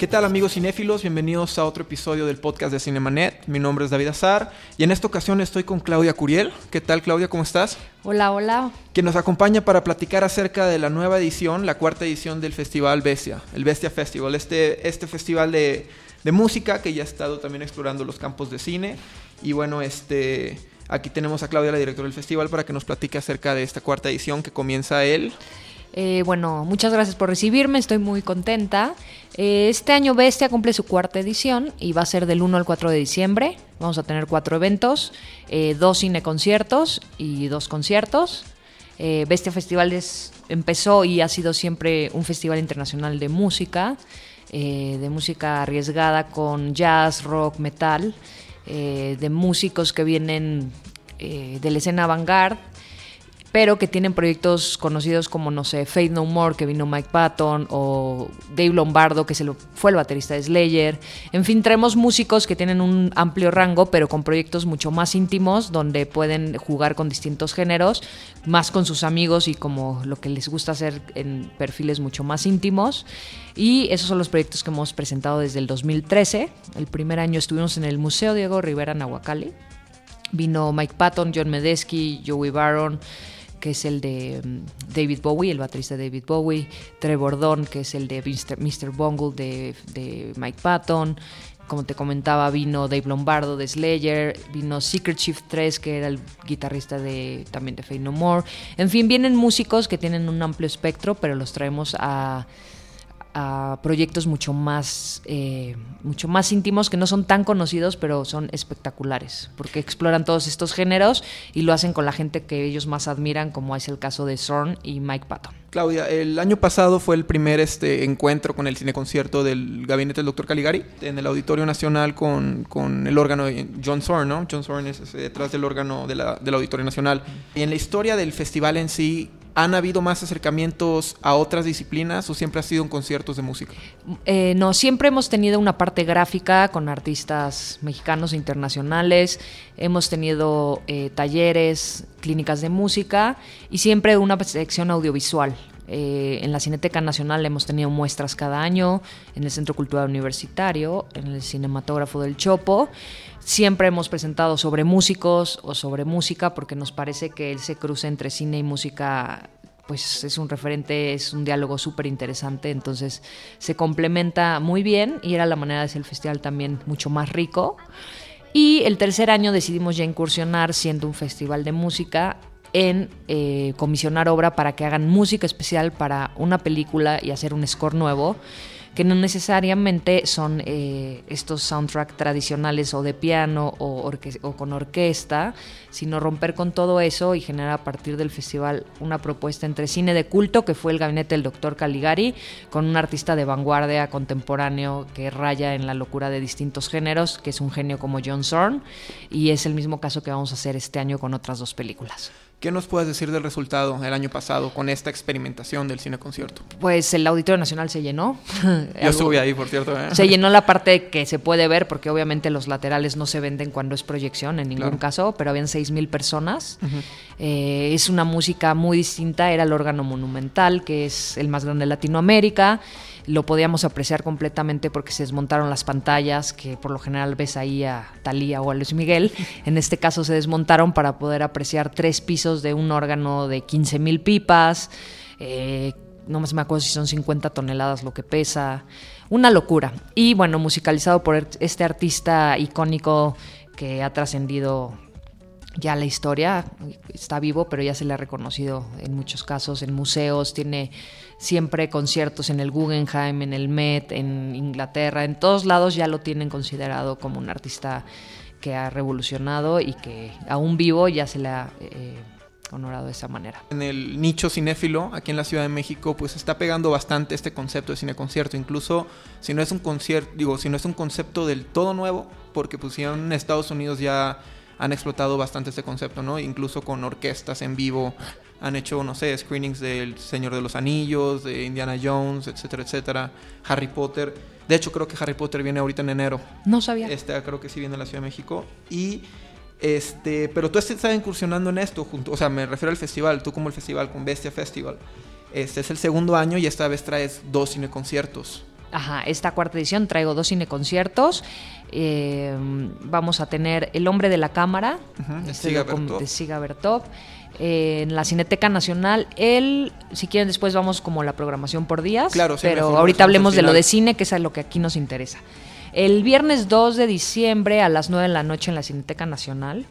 ¿Qué tal amigos cinéfilos? Bienvenidos a otro episodio del podcast de Cinemanet. Mi nombre es David Azar y en esta ocasión estoy con Claudia Curiel. ¿Qué tal Claudia? ¿Cómo estás? Hola, hola. Que nos acompaña para platicar acerca de la nueva edición, la cuarta edición del Festival Bestia, el Bestia Festival, este, este festival de, de música que ya ha estado también explorando los campos de cine. Y bueno, este... Aquí tenemos a Claudia, la directora del festival, para que nos platique acerca de esta cuarta edición que comienza él. Eh, bueno, muchas gracias por recibirme, estoy muy contenta. Eh, este año Bestia cumple su cuarta edición y va a ser del 1 al 4 de diciembre. Vamos a tener cuatro eventos, eh, dos cineconciertos y dos conciertos. Eh, Bestia Festivales empezó y ha sido siempre un festival internacional de música, de música arriesgada con jazz, rock, metal, de músicos que vienen de la escena avant-garde, pero que tienen proyectos conocidos como, no sé, Fate No More, que vino Mike Patton, o Dave Lombardo, que se fue el baterista de Slayer. En fin, traemos músicos que tienen un amplio rango, pero con proyectos mucho más íntimos, donde pueden jugar con distintos géneros, más con sus amigos y como lo que les gusta hacer en perfiles mucho más íntimos. Y esos son los proyectos que hemos presentado desde el 2013. El primer año estuvimos en el Museo Diego Rivera Nahuacali. Vino Mike Patton, John Medesky, Joey Baron, que es el de um, David Bowie, el baterista David Bowie, Trevor Don, que es el de Mr. Bungle de, de, Mike Patton. Como te comentaba, vino Dave Lombardo de Slayer, vino Secret Shift 3, que era el guitarrista de también de Fate No More. En fin, vienen músicos que tienen un amplio espectro, pero los traemos a a proyectos mucho más, eh, mucho más íntimos que no son tan conocidos, pero son espectaculares, porque exploran todos estos géneros y lo hacen con la gente que ellos más admiran, como es el caso de Zorn y Mike Patton. Claudia, el año pasado fue el primer este, encuentro con el cineconcierto del gabinete del Dr. Caligari en el Auditorio Nacional con, con el órgano de John Zorn, ¿no? John Zorn es ese, detrás del órgano de la, del Auditorio Nacional. Y en la historia del festival en sí, ¿Han habido más acercamientos a otras disciplinas o siempre ha sido en conciertos de música? Eh, no, siempre hemos tenido una parte gráfica con artistas mexicanos e internacionales, hemos tenido eh, talleres, clínicas de música y siempre una sección audiovisual. Eh, en la Cineteca Nacional hemos tenido muestras cada año, en el Centro Cultural Universitario, en el Cinematógrafo del Chopo. Siempre hemos presentado sobre músicos o sobre música porque nos parece que ese cruce entre cine y música pues es un referente, es un diálogo súper interesante, entonces se complementa muy bien y era la manera de hacer el festival también mucho más rico. Y el tercer año decidimos ya incursionar siendo un festival de música en eh, comisionar obra para que hagan música especial para una película y hacer un score nuevo que no necesariamente son eh, estos soundtrack tradicionales o de piano o, o, con orquesta, sino romper con todo eso y generar a partir del festival una propuesta entre cine de culto, que fue el gabinete del doctor Caligari, con un artista de vanguardia contemporáneo que raya en la locura de distintos géneros, que es un genio como John Zorn, y es el mismo caso que vamos a hacer este año con otras dos películas. ¿Qué nos puedes decir del resultado el año pasado con esta experimentación del cine concierto? Pues el Auditorio Nacional se llenó. Yo estuve ahí, por cierto. ¿eh? Se llenó la parte que se puede ver, porque obviamente los laterales no se venden cuando es proyección en ningún claro. caso, pero habían 6.000 personas. Uh -huh. eh, es una música muy distinta, era el órgano monumental, que es el más grande de Latinoamérica lo podíamos apreciar completamente porque se desmontaron las pantallas, que por lo general ves ahí a Talía o a Luis Miguel. En este caso se desmontaron para poder apreciar tres pisos de un órgano de 15 mil pipas. Eh, no más me acuerdo si son 50 toneladas lo que pesa. Una locura. Y bueno, musicalizado por este artista icónico que ha trascendido ya la historia está vivo, pero ya se le ha reconocido en muchos casos en museos, tiene siempre conciertos en el Guggenheim, en el Met, en Inglaterra, en todos lados ya lo tienen considerado como un artista que ha revolucionado y que aún vivo ya se le ha eh, honorado de esa manera. En el nicho cinéfilo, aquí en la Ciudad de México, pues está pegando bastante este concepto de cine concierto, incluso si no es un concierto, digo, si no es un concepto del todo nuevo, porque pues en Estados Unidos ya han explotado bastante este concepto, ¿no? Incluso con orquestas en vivo Han hecho, no sé, screenings del Señor de los Anillos, de Indiana Jones, etcétera, etcétera. Harry Potter. De hecho, creo que Harry Potter viene ahorita en enero. No sabía. Este, creo que sí viene a la Ciudad de México. Y este, pero tú estás incursionando en esto junto, o sea, me refiero al festival, tú como el festival con Bestia Festival. Este es el segundo año y esta vez traes dos cineconciertos. Ajá, esta cuarta edición traigo dos cineconciertos. Eh, vamos a tener El Hombre de la Cámara, Ujú, de este de Siga Bertov. Eh, en la Cineteca Nacional, el, si quieren después vamos como la programación por días, Claro, sí, pero ahorita hablemos de lo de cine, que es lo que aquí nos interesa. El viernes 2 de diciembre a las 9 de la noche en la Cineteca Nacional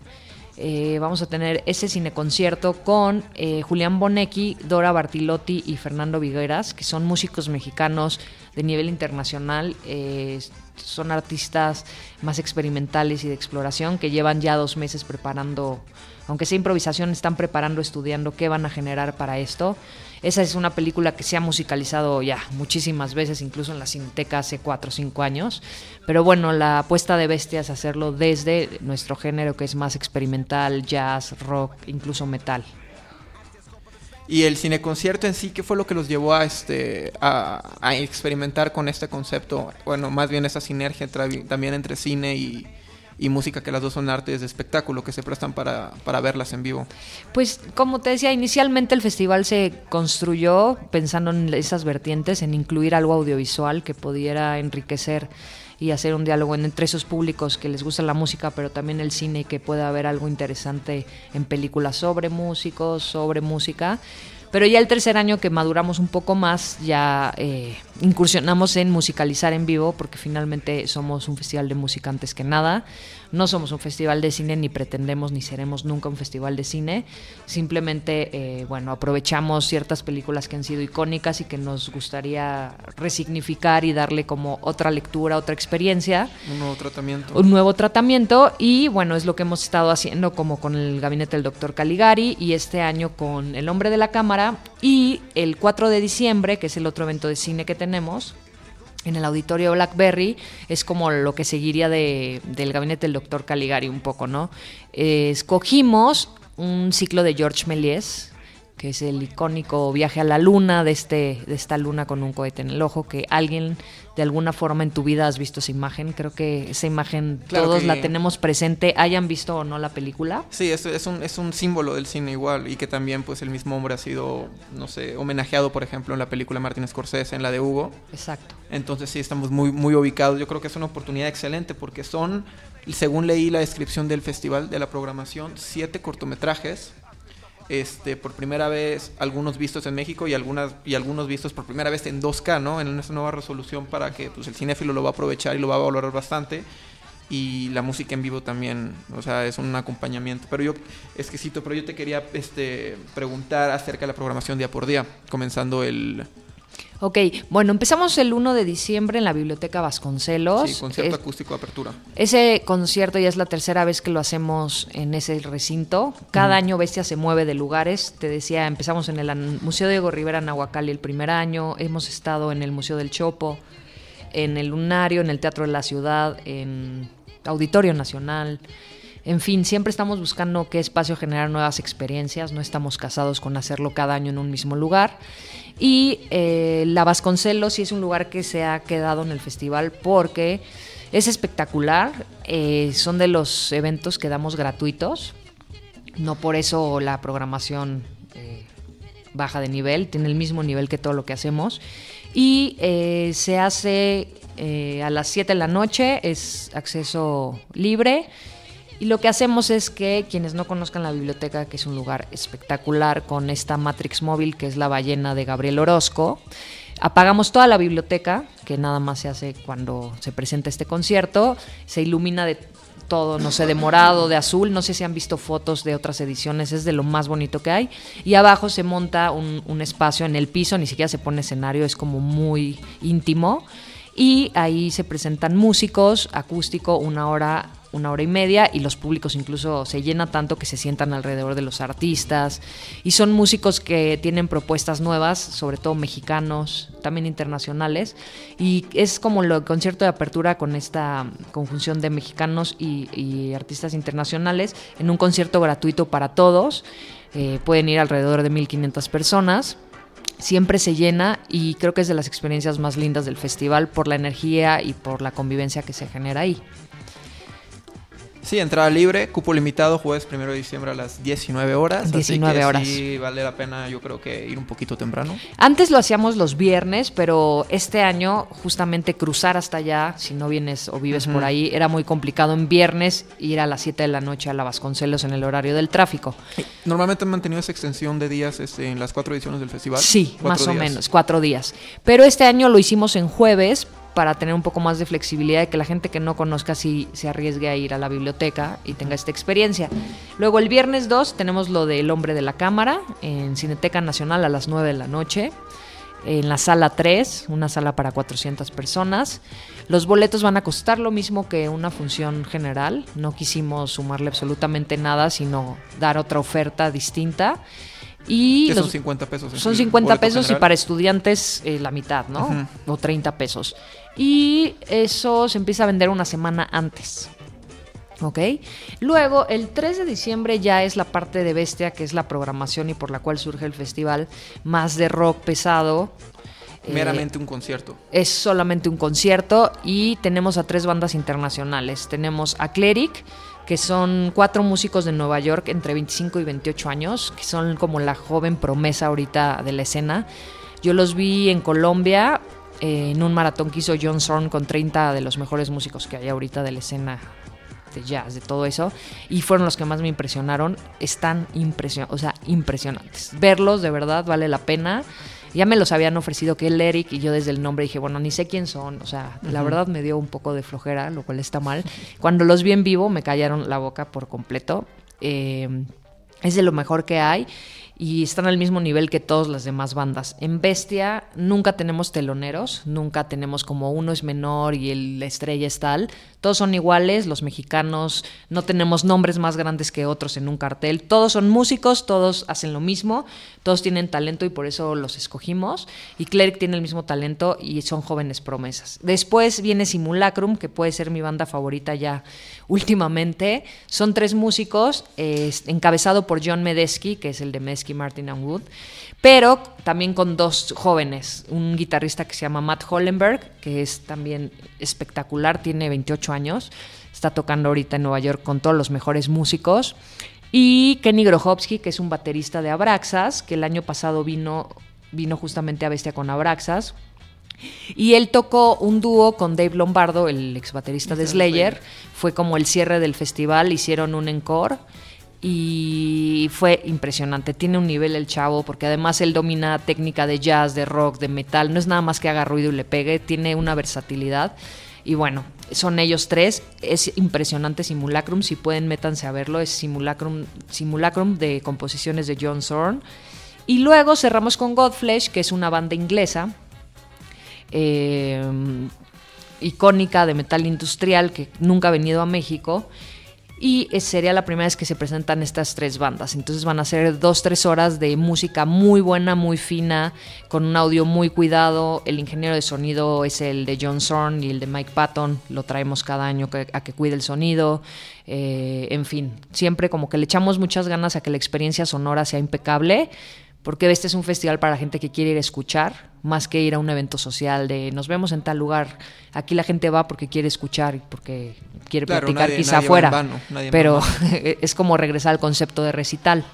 eh, vamos a tener ese cineconcierto con eh, Julián Bonecki, Dora Bartilotti y Fernando Vigueras, que son músicos mexicanos de nivel internacional. eh, son artistas más experimentales y de exploración que llevan ya dos meses preparando, aunque sea improvisación, están preparando, estudiando qué van a generar para esto. Esa es una película que se ha musicalizado ya muchísimas veces, incluso en la Cineteca hace cuatro o cinco años. Pero bueno, la apuesta de Bestia es hacerlo desde nuestro género que es más experimental, jazz, rock, incluso metal. Y el cineconcierto en sí, ¿qué fue lo que los llevó a, este, a, experimentar con este concepto? Bueno, más bien esa sinergia también entre cine y, y música, que las dos son artes de espectáculo, que se prestan para, para verlas en vivo. Pues como te decía, inicialmente el festival se construyó pensando en esas vertientes, en incluir algo audiovisual que pudiera enriquecer y hacer un diálogo en- entre esos públicos que les gusta la música, pero también el cine y que pueda haber algo interesante en películas sobre músicos, sobre música. Pero ya el tercer año que maduramos un poco más, ya eh, incursionamos en musicalizar en vivo, porque finalmente somos un festival de música antes que nada. No somos un festival de cine, ni pretendemos, ni seremos nunca un festival de cine. Simplemente, eh, bueno, aprovechamos ciertas películas que han sido icónicas y que nos gustaría resignificar y darle como otra lectura, otra experiencia Un nuevo tratamiento. un nuevo tratamiento y bueno, es lo que hemos estado haciendo como con el gabinete del doctor Caligari y este año con El hombre de la cámara y el 4 de diciembre, que es el otro evento de cine que tenemos. En el auditorio Blackberry es como lo que seguiría de- del gabinete del doctor Caligari un poco, ¿no? Eh, escogimos un ciclo de George Méliès, que es el icónico viaje a la luna de, este, de esta luna con un cohete en el ojo, que alguien de alguna forma en tu vida has visto esa imagen. Creo que esa imagen Claro todos que- la tenemos presente, hayan visto o no la película. Sí, es, es, un, es un símbolo del cine igual y que también pues el mismo hombre ha sido, no sé, homenajeado por ejemplo en la película Martin Scorsese, en la de Hugo. Exacto. Entonces sí, estamos muy, muy ubicados. Yo creo que es una oportunidad excelente porque son, según leí la descripción del festival, de la programación, siete cortometrajes. Este, por primera vez, algunos vistos en México y, algunas, y algunos vistos por primera vez en 2K, ¿no? En esta nueva resolución para que pues, el cinéfilo lo va a aprovechar y lo va a valorar bastante. Y la música en vivo también, o sea, es un acompañamiento. Pero yo, exquisito, pero yo te quería este, preguntar acerca de la programación día por día, comenzando el Ok, bueno, empezamos el 1 de diciembre en la Biblioteca Vasconcelos. sí, concierto Es- acústico de apertura. Ese concierto ya es la tercera vez que lo hacemos en ese recinto. Cada año Bestia se mueve de lugares. Te decía, empezamos en el Museo Diego Rivera Nahuacali el primer año. Hemos estado en el Museo del Chopo, en el Lunario, en el Teatro de la Ciudad, en Auditorio Nacional. En fin, siempre estamos buscando qué espacio generar nuevas experiencias. No estamos casados con hacerlo cada año en un mismo lugar. Y eh, la Vasconcelos sí es un lugar que se ha quedado en el festival porque es espectacular. eh, son de los eventos que damos gratuitos. No por eso la programación eh, baja de nivel, tiene el mismo nivel que todo lo que hacemos. Y se hace a las 7 de la noche, es acceso libre. Y lo que hacemos es que quienes no conozcan la biblioteca, que es un lugar espectacular con esta Matrix móvil, que es la ballena de Gabriel Orozco, apagamos toda la biblioteca, que nada más se hace cuando se presenta este concierto, se ilumina de todo, no sé, de morado, de azul, no sé si han visto fotos de otras ediciones, es de lo más bonito que hay. Y abajo se monta un, espacio en el piso, ni siquiera se pone escenario, es como muy íntimo. Y ahí se presentan músicos, acústico, una hora una hora y media y los públicos incluso se llena tanto que se sientan alrededor de los artistas y son músicos que tienen propuestas nuevas, sobre todo mexicanos, también internacionales y es como el concierto de apertura con esta conjunción de mexicanos y, artistas internacionales en un concierto gratuito para todos. Eh, pueden ir alrededor de 1.500 personas siempre se llena y creo que es de las experiencias más lindas del festival por la energía y por la convivencia que se genera ahí. Sí, entrada libre, cupo limitado, jueves 1 de diciembre a las 19 horas. 19 así que horas. Sí, vale la pena, yo creo que ir un poquito temprano. Antes lo hacíamos los viernes, pero este año, justamente cruzar hasta allá, si no vienes o vives por ahí, era muy complicado en viernes ir a las 7 de la noche a la Vasconcelos en el horario del tráfico. Normalmente han mantenido esa extensión de días este, en las cuatro ediciones del festival. Sí, más o menos, cuatro días. Pero este año lo hicimos en jueves para tener un poco más de flexibilidad y que la gente que no conozca sí se arriesgue a ir a la biblioteca y tenga esta experiencia. Luego el viernes 2 tenemos lo del Hombre de la Cámara en Cineteca Nacional a las 9 de la noche. En la sala 3, una sala para 400 personas. Los boletos van a costar lo mismo que una función general. No quisimos sumarle absolutamente nada, sino dar otra oferta distinta. Y son 50 pesos. Son 50 pesos y para estudiantes eh, la mitad, ¿no? O 30 pesos. Y eso se empieza a vender una semana antes. ¿Ok? Luego, el 3 de diciembre ya es la parte de Bestia, que es la programación y por la cual surge el festival, más de rock pesado. Meramente un concierto. Es solamente un concierto y tenemos a tres bandas internacionales. Tenemos a Cleric, que son cuatro músicos de Nueva York entre 25 y 28 años, que son como la joven promesa ahorita de la escena. Yo los vi en Colombia eh, en un maratón que hizo John Zorn con 30 de los mejores músicos que hay ahorita de la escena de jazz, de todo eso, y fueron los que más me impresionaron. Están impresion o sea, impresionantes. Verlos de verdad vale la pena. Ya me los habían ofrecido que el Eric y yo desde el nombre dije, bueno, ni sé quién son. O sea, la verdad me dio un poco de flojera, lo cual está mal. Cuando los vi en vivo me callaron la boca por completo. Eh, es de lo mejor que hay y están al mismo nivel que todas las demás bandas. En Bestia nunca tenemos teloneros, nunca tenemos como uno es menor y el, la estrella es tal. Todos son iguales, los mexicanos no tenemos nombres más grandes que otros en un cartel. Todos son músicos, todos hacen lo mismo, todos tienen talento y por eso los escogimos. Y Cleric tiene el mismo talento y son jóvenes promesas. Después viene Simulacrum, que puede ser mi banda favorita ya últimamente. Son tres músicos, encabezado por John Medesky, que es el de Medesky Martin and Wood, pero también con dos jóvenes, un guitarrista que se llama Matt Hollenberg, que es también espectacular, tiene 28 años, está tocando ahorita en Nueva York con todos los mejores músicos, y Kenny Grohovsky, que es un baterista de Abraxas, que el año pasado vino, vino justamente a Bestia con Abraxas. Y él tocó un dúo con Dave Lombardo, el ex baterista de Slayer. Fue como el cierre del festival, hicieron un encore y fue impresionante. Tiene un nivel el chavo, porque además él domina técnica de jazz, de rock, de metal. No es nada más que haga ruido y le pegue, tiene una versatilidad. Y bueno, son ellos tres. Es impresionante Simulacrum. Si pueden, métanse a verlo. Es Simulacrum, Simulacrum de composiciones de John Zorn. Y luego cerramos con Godflesh, que es una banda inglesa. Eh, icónica de metal industrial que nunca ha venido a México y sería la primera vez que se presentan estas tres bandas. Entonces van a ser dos, tres horas de música muy buena, muy fina, con un audio muy cuidado. El ingeniero de sonido es el de John Zorn y el de Mike Patton. Lo traemos cada año a que cuide el sonido. Eh, en fin, siempre como que le echamos muchas ganas a que la experiencia sonora sea impecable porque este es un festival para gente que quiere ir a escuchar, más que ir a un evento social de nos vemos en tal lugar. Aquí la gente va porque quiere escuchar y porque quiere platicar quizá afuera. pero es como regresar al concepto de recital.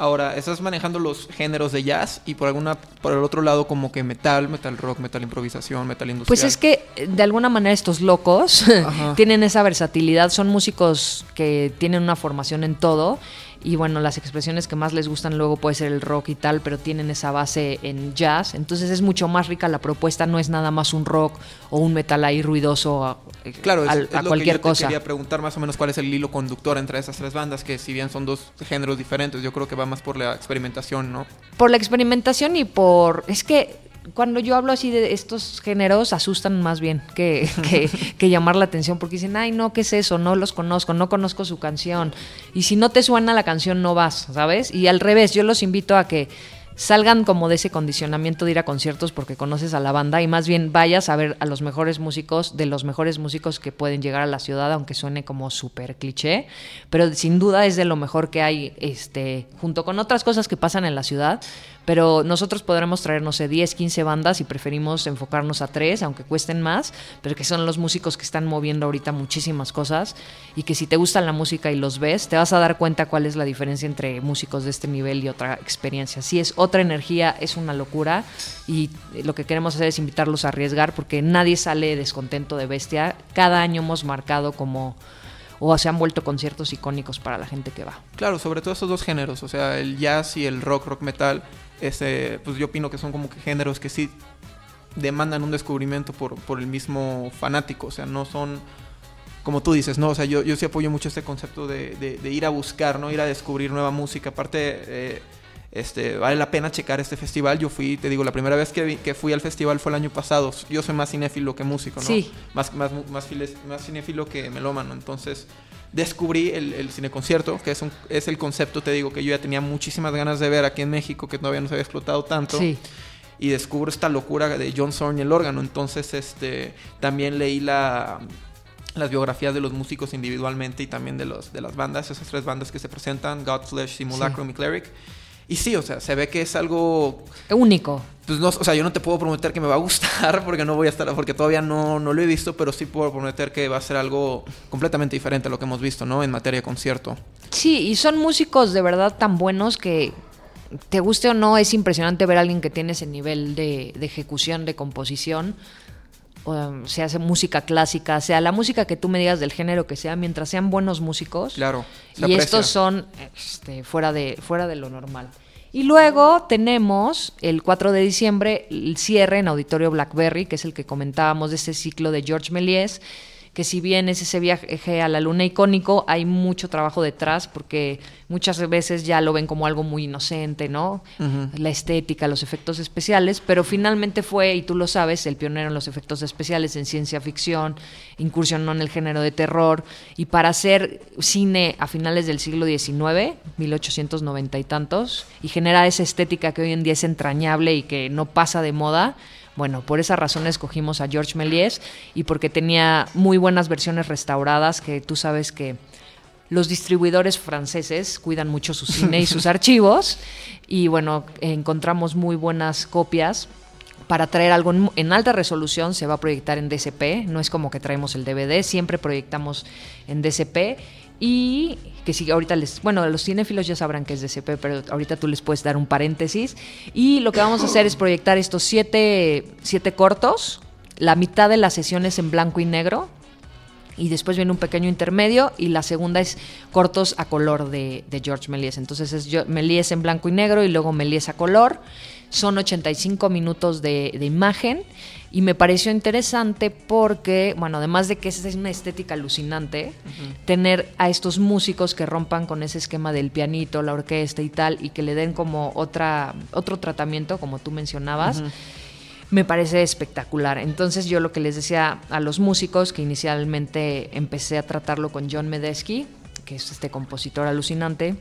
Ahora, estás manejando los géneros de jazz y por alguna por el otro lado como que metal, metal rock, metal improvisación, metal industrial. Pues es que de alguna manera estos locos tienen esa versatilidad, son músicos que tienen una formación en todo. Y bueno, las expresiones que más les gustan luego puede ser el rock y tal, pero tienen esa base en jazz, entonces es mucho más rica la propuesta, no es nada más un rock o un metal ahí ruidoso a, claro, a cualquier que yo cosa. quería preguntar más o menos cuál es el hilo conductor entre esas tres bandas, que si bien son dos géneros diferentes, yo creo que va más por la experimentación, ¿no? Por la experimentación y por... Es que cuando yo hablo así de estos géneros, asustan más bien que, que, que, llamar la atención, porque dicen, ay, no, ¿qué es eso? No los conozco, no conozco su canción. Y si no te suena la canción, no vas, ¿sabes? Y al revés, yo los invito a que salgan como de ese condicionamiento de ir a conciertos porque conoces a la banda y más bien vayas a ver a los mejores músicos, de los mejores músicos que pueden llegar a la ciudad, aunque suene como súper cliché, pero sin duda es de lo mejor que hay, este, junto con otras cosas que pasan en la ciudad, pero nosotros podremos traer, no sé, 10, 15 bandas y preferimos enfocarnos a tres, aunque cuesten más, pero que son los músicos que están moviendo ahorita muchísimas cosas y que si te gusta la música y los ves, te vas a dar cuenta cuál es la diferencia entre músicos de este nivel y otra experiencia. Si es otra energía, es una locura y lo que queremos hacer es invitarlos a arriesgar porque nadie sale descontento de bestia. Cada año hemos marcado como o se han vuelto conciertos icónicos para la gente que va. Claro, sobre todo esos dos géneros, o sea, el jazz y el rock, rock metal, este, pues yo opino que son como que géneros que sí demandan un descubrimiento por, por el mismo fanático, o sea, no son como tú dices, ¿no? O sea, yo, yo sí apoyo mucho este concepto de, de, ir a buscar, ¿no? Ir a descubrir nueva música. Aparte, eh, este, vale la pena checar este festival. Yo fui, te digo, la primera vez que, que fui al festival fue el año pasado. Yo soy más cinéfilo que músico, ¿no? Sí. Más, más, más, más cinéfilo que melómano. Entonces, descubrí el, el cineconcierto, que es, un, es el concepto, te digo, que yo ya tenía muchísimas ganas de ver aquí en México, que todavía no se había explotado tanto. Sí. Y descubro esta locura de John Zorn y el órgano. Entonces, este, también leí la, las biografías de los músicos individualmente y también de, los, de las bandas, esas tres bandas que se presentan, Godflesh, Simulacrum y Cleric. Y sí, o sea, se ve que es algo único. Pues no, o sea, yo no te puedo prometer que me va a gustar porque no voy a estar, porque todavía no, no lo he visto, pero sí puedo prometer que va a ser algo completamente diferente a lo que hemos visto, ¿no? En materia de concierto. Sí, y son músicos de verdad tan buenos que te guste o no, es impresionante ver a alguien que tiene ese nivel de, de ejecución, de composición. O sea, hace música clásica, sea la música que tú me digas del género que sea, mientras sean buenos músicos. Claro. Y estos son este, fuera, de, fuera de lo normal. Y luego tenemos el 4 de diciembre el cierre en Auditorio Blackberry, que es el que comentábamos de este ciclo de George Méliès que si bien es ese viaje a la luna icónico, hay mucho trabajo detrás porque muchas veces ya lo ven como algo muy inocente, ¿no? La estética, los efectos especiales, pero finalmente fue, y tú lo sabes, el pionero en los efectos especiales en ciencia ficción, incursionó en el género de terror, y para hacer cine a finales del siglo XIX, 1890 y tantos, y generar esa estética que hoy en día es entrañable y que no pasa de moda, bueno, por esa razón escogimos a George Méliès y porque tenía muy buenas versiones restauradas que tú sabes que los distribuidores franceses cuidan mucho su cine y sus archivos y bueno, encontramos muy buenas copias. Para traer algo en alta resolución se va a proyectar en DCP, no es como que traemos el DVD, siempre proyectamos en DCP y que si ahorita les, bueno, los cinéfilos ya sabrán que es DCP, pero ahorita tú les puedes dar un paréntesis. Y lo que vamos a hacer es proyectar estos siete, siete cortos, la mitad de las sesiones en blanco y negro, y después viene un pequeño intermedio y la segunda es cortos a color de, George Méliès. Entonces es Méliès en blanco y negro y luego Méliès a color. Son 85 minutos de, de imagen y me pareció interesante porque, bueno, además de que es una estética alucinante, tener a estos músicos que rompan con ese esquema del pianito, la orquesta y tal, y que le den como otra, otro tratamiento, como tú mencionabas. Me parece espectacular. Entonces yo lo que les decía a los músicos, que inicialmente empecé a tratarlo con John Medesky, que es este compositor alucinante,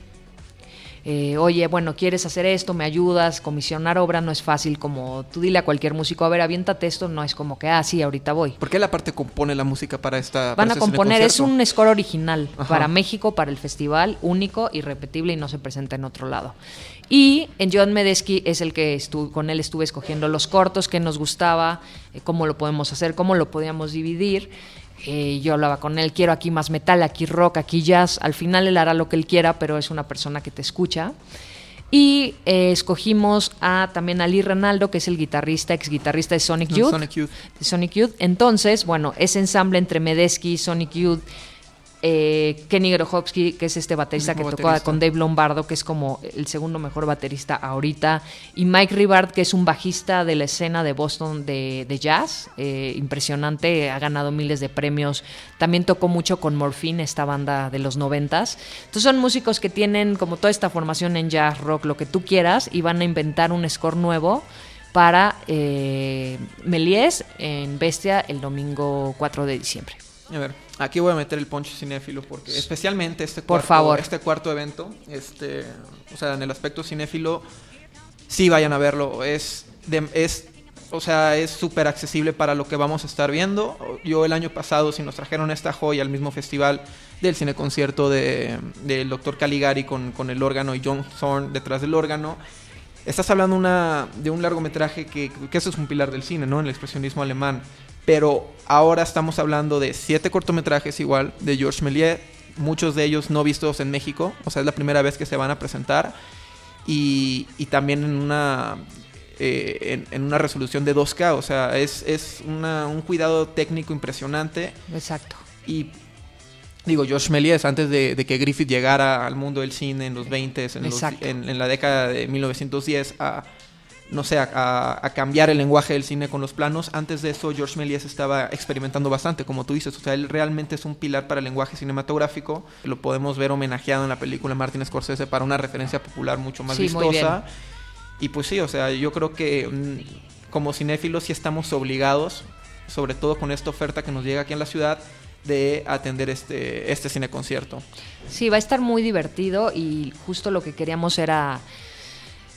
eh, oye, bueno, quieres hacer esto, me ayudas, comisionar obra no es fácil como tú dile a cualquier músico, a ver, aviéntate esto, no es como que, ah, sí, ahorita voy. ¿Por qué la parte compone la música para esta... Van a este componer, es un score original para México, para el festival, único, irrepetible y no se presenta en otro lado. Y en John Medesky es el que estuve, con él estuve escogiendo los cortos que nos gustaba, eh, cómo lo podemos hacer, cómo lo podíamos dividir. Eh, yo hablaba con él, quiero aquí más metal, aquí rock, aquí jazz. Al final él hará lo que él quiera, pero es una persona que te escucha. Y eh, escogimos a, también a Lee Renaldo, que es el guitarrista, ex guitarrista de Sonic Youth. Sonic Youth. De Sonic Youth. Entonces, bueno, ese ensamble entre Medesky, Sonic Youth eh, Kenny Grochowski, que es este baterista que tocó con Dave Lombardo, que es como el segundo mejor baterista ahorita, y Mike Ribard, que es un bajista de la escena de Boston de, jazz, eh, impresionante, ha ganado miles de premios, también tocó mucho con Morphine, esta banda de los noventas. Entonces son músicos que tienen como toda esta formación en jazz, rock, lo que tú quieras, y van a inventar un score nuevo para eh, Méliès en Bestia el domingo 4 de diciembre. A ver, aquí voy a meter el poncho cinéfilo porque especialmente este Por cuarto, favor. este cuarto evento, este, o sea, en el aspecto cinéfilo, sí vayan a verlo. Es, de- es, o sea, es súper accesible para lo que vamos a estar viendo. Yo el año pasado, si nos trajeron esta joya al mismo festival del cine concierto de, del Dr. Caligari con, con el órgano y John Thorne detrás del órgano. Estás hablando una, de un largometraje que, que eso es un pilar del cine, ¿no? En el expresionismo alemán. Pero ahora estamos hablando de siete cortometrajes igual de Georges Méliès, muchos de ellos no vistos en México, o sea, es la primera vez que se van a presentar. Y, y también en una, eh, en, en una resolución de 2K, o sea, es, es una- un cuidado técnico impresionante. Exacto. Y digo, Georges Méliès, antes de, de que Griffith llegara al mundo del cine en los 20, en, los- Exacto. en, en la década de 1910, a, no sé, a, cambiar el lenguaje del cine con los planos, antes de eso Georges Méliès estaba experimentando bastante, como tú dices, o sea, él realmente es un pilar para el lenguaje cinematográfico, lo podemos ver homenajeado en la película Martin Scorsese para una referencia popular mucho más Sí, vistosa. Y pues sí, o sea, yo creo que mm, como cinéfilos sí estamos obligados, sobre todo con esta oferta que nos llega aquí en la ciudad, de atender este, este cine concierto. Sí, va a estar muy divertido y justo lo que queríamos era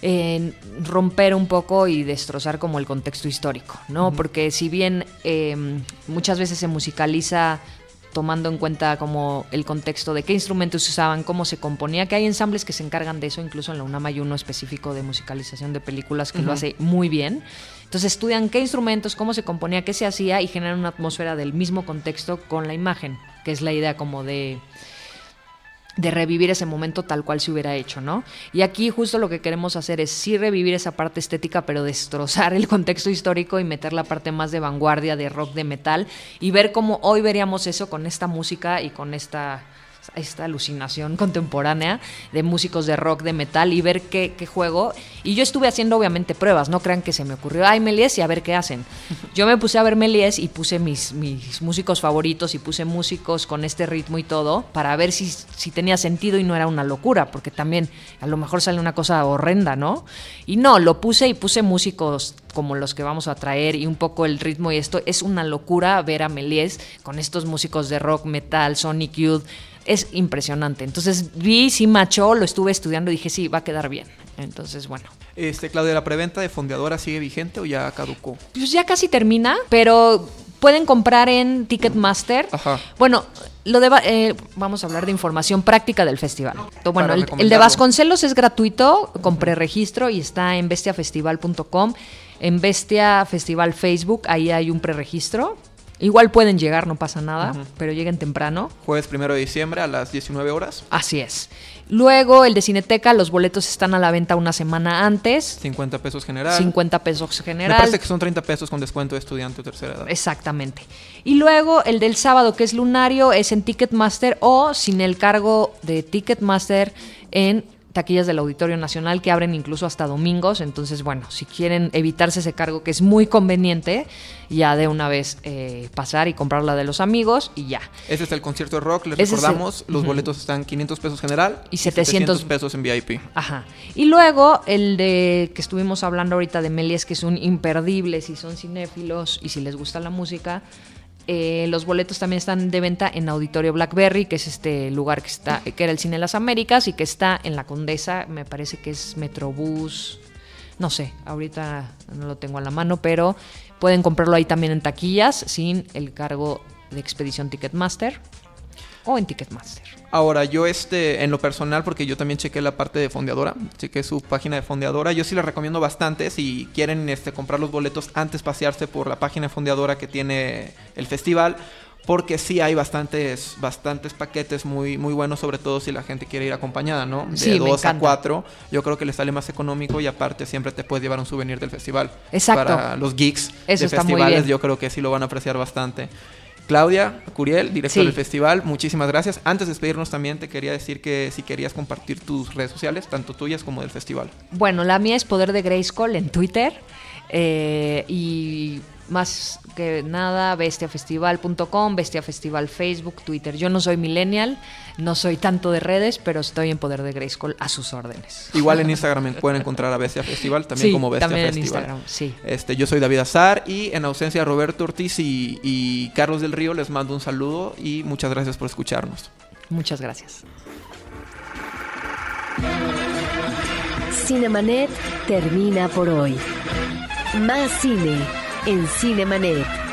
eh, romper un poco y destrozar como el contexto histórico, ¿no? Porque si bien eh, muchas veces se musicaliza tomando en cuenta como el contexto de qué instrumentos se usaban, cómo se componía, que hay ensambles que se encargan de eso, incluso en la UNAM hay uno específico de musicalización de películas que lo hace muy bien. Entonces estudian qué instrumentos, cómo se componía, qué se hacía y generan una atmósfera del mismo contexto con la imagen, que es la idea como de de revivir ese momento tal cual se hubiera hecho, ¿no? Y aquí justo lo que queremos hacer es sí revivir esa parte estética, pero destrozar el contexto histórico y meter la parte más de vanguardia, de rock, de metal, y ver cómo hoy veríamos eso con esta música y con esta, esta alucinación contemporánea de músicos de rock, de metal, y ver qué, qué juego. Y yo estuve haciendo obviamente pruebas, no crean que se me ocurrió, ay, Méliès, y a ver qué hacen. Yo me puse a ver Méliès y puse mis, mis músicos favoritos y puse músicos con este ritmo y todo para ver si, si tenía sentido y no era una locura, porque también a lo mejor sale una cosa horrenda, ¿no? Y no, lo puse y puse músicos como los que vamos a traer y un poco el ritmo y esto. Es una locura ver a Méliès con estos músicos de rock, metal, Sonic Youth. Es impresionante. Entonces vi, sí machó, lo estuve estudiando y dije, sí, va a quedar bien. Entonces, bueno. Este, Claudia, ¿la preventa de Fondeadora sigue vigente o ya caducó? Pues ya casi termina, pero pueden comprar en Ticketmaster. Ajá. Bueno, lo de, eh, vamos a hablar de información práctica del festival. Bueno, el, el de. Vasconcelos es gratuito, con preregistro y está en bestiafestival.com. En Bestia Festival Facebook, ahí hay un preregistro. Igual pueden llegar, no pasa nada, pero lleguen temprano. Jueves primero de diciembre a las 19 horas, Así es. Luego el de Cineteca, los boletos están a la venta una semana antes. 50 pesos general. 50 pesos Me general. parece que son 30 pesos con descuento de estudiante o tercera edad. Exactamente. Y luego el del sábado, que es lunario, es en Ticketmaster o sin el cargo de Ticketmaster en taquillas del Auditorio Nacional que abren incluso hasta domingos. Entonces, bueno, si quieren evitarse ese cargo que es muy conveniente, ya de una vez eh, pasar y comprar la de los amigos y ya. Ese es el concierto de rock, les Ese es el- recordamos, los Ujú. boletos están 500 pesos general Y 700 pesos en VIP. Ajá. Y luego el de que estuvimos hablando ahorita de Méliès, que es un imperdible si son cinéfilos y si les gusta la música. Eh, los boletos también están de venta en Auditorio Blackberry, que es este lugar que está, que era el Cine de las Américas y que está en la Condesa, me parece que es Metrobús, no sé, ahorita no lo tengo a la mano, pero pueden comprarlo ahí también en taquillas sin el cargo de Expedición Ticketmaster o en Ticketmaster. Ahora, yo este, en lo personal, porque yo también chequé la parte de fondeadora, chequé su página de fondeadora, yo sí les recomiendo bastante si quieren este, comprar los boletos antes pasearse por la página de fondeadora que tiene el festival, porque sí hay bastantes, bastantes paquetes muy, muy buenos, sobre todo si la gente quiere ir acompañada, ¿no? De Sí, 2 a. 4, yo creo que le sale más económico y aparte siempre te puedes llevar un souvenir del festival. Exacto. Para los geeks Eso de festivales, yo creo que sí lo van a apreciar bastante. Claudia Curiel, directora Sí. del festival, muchísimas gracias. Antes de despedirnos también te quería decir que si querías compartir tus redes sociales, tanto tuyas como del festival. Bueno, la mía es Poder de Grayskull en Twitter. eh, y más que nada, bestiafestival.com, bestiafestival Facebook, Twitter. Yo no soy millennial, no soy tanto de redes, pero estoy en Poder de Grayskull a sus órdenes. Igual en Instagram pueden encontrar a Bestia Festival, también Sí, como Bestia también en Festival. Instagram, sí. Este, yo soy David Azar y en ausencia de Roberto Ortiz y, y Carlos del Río les mando un saludo y muchas gracias por escucharnos. Muchas gracias. Cinemanet termina por hoy. Más cine en Cinemanet.